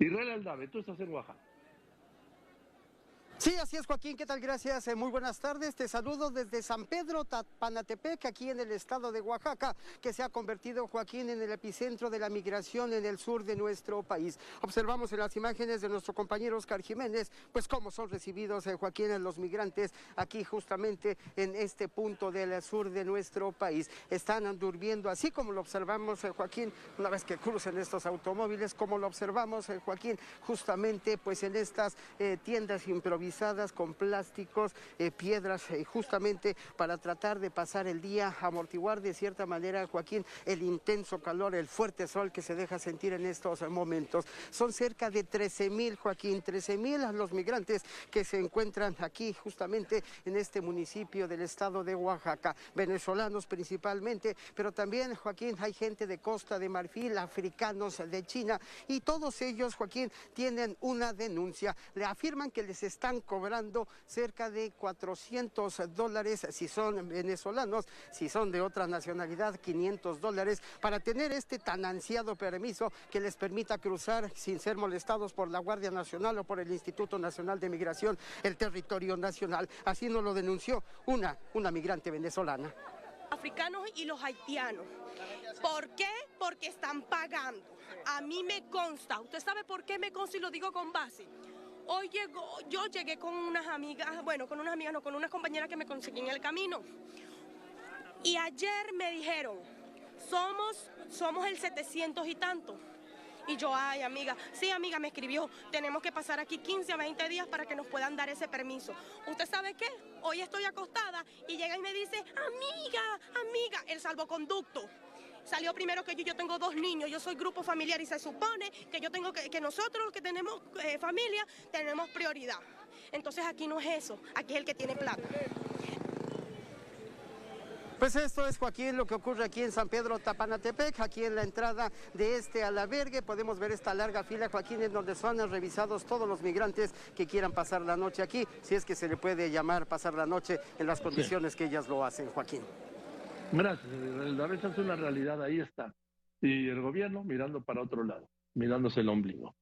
Israel Aldave, tú estás en Oaxaca. Sí, así es, Joaquín. ¿Qué tal? Gracias. Eh, muy buenas tardes. Te saludo desde San Pedro Tapanatepec, aquí en el estado de Oaxaca, que se ha convertido, Joaquín, en el epicentro de la migración en el sur de nuestro país. Observamos en las imágenes de nuestro compañero Oscar Jiménez, pues cómo son recibidos, eh, Joaquín, los migrantes aquí justamente en este punto del sur de nuestro país. Están durmiendo, así como lo observamos, eh, Joaquín, una vez que cruzan estos automóviles, como lo observamos, Joaquín, justamente pues en estas tiendas improvisadas con plásticos, eh, piedras, eh, justamente para tratar de pasar el día, amortiguar de cierta manera, Joaquín, el intenso calor, el fuerte sol que se deja sentir en estos momentos. Son cerca de 13 mil, Joaquín, 13 mil los migrantes que se encuentran aquí justamente en este municipio del estado de Oaxaca, venezolanos principalmente, pero también, Joaquín, hay gente de Costa de Marfil, africanos de China, y todos ellos, Joaquín, tienen una denuncia. Le afirman que les están cobrando cerca de 400 dólares si son venezolanos, si son de otra nacionalidad 500 dólares para tener este tan ansiado permiso que les permita cruzar sin ser molestados por la Guardia Nacional o por el Instituto Nacional de Migración el territorio nacional. Así nos lo denunció una, una migrante venezolana africanos y los haitianos. ¿Por qué? Porque están pagando. A mí me consta. ¿Usted sabe por qué me consta y lo digo con base? Hoy llegó, yo llegué con unas amigas, bueno, con unas amigas, no, con unas compañeras que me conseguí en el camino. Y ayer me dijeron, somos, somos el 700 y tanto. Y yo, ay, amiga, sí, amiga, me escribió, tenemos que pasar aquí 15 a 20 días para que nos puedan dar ese permiso. ¿Usted sabe qué? Hoy estoy acostada y llega y me dice, amiga, amiga, el salvoconducto salió primero que yo, yo tengo dos niños, yo soy grupo familiar y se supone que yo tengo que, que nosotros que tenemos eh, familia tenemos prioridad. Entonces aquí no es eso, aquí es el que tiene plata. Pues esto es, Joaquín, lo que ocurre aquí en San Pedro Tapanatepec, aquí en la entrada de este albergue. Podemos ver esta larga fila, Joaquín, en donde son revisados todos los migrantes que quieran pasar la noche aquí, si es que se le puede llamar pasar la noche en las condiciones que ellas lo hacen, Joaquín. Gracias, la esa es una realidad, ahí está. Y el gobierno mirando para otro lado, mirándose el ombligo.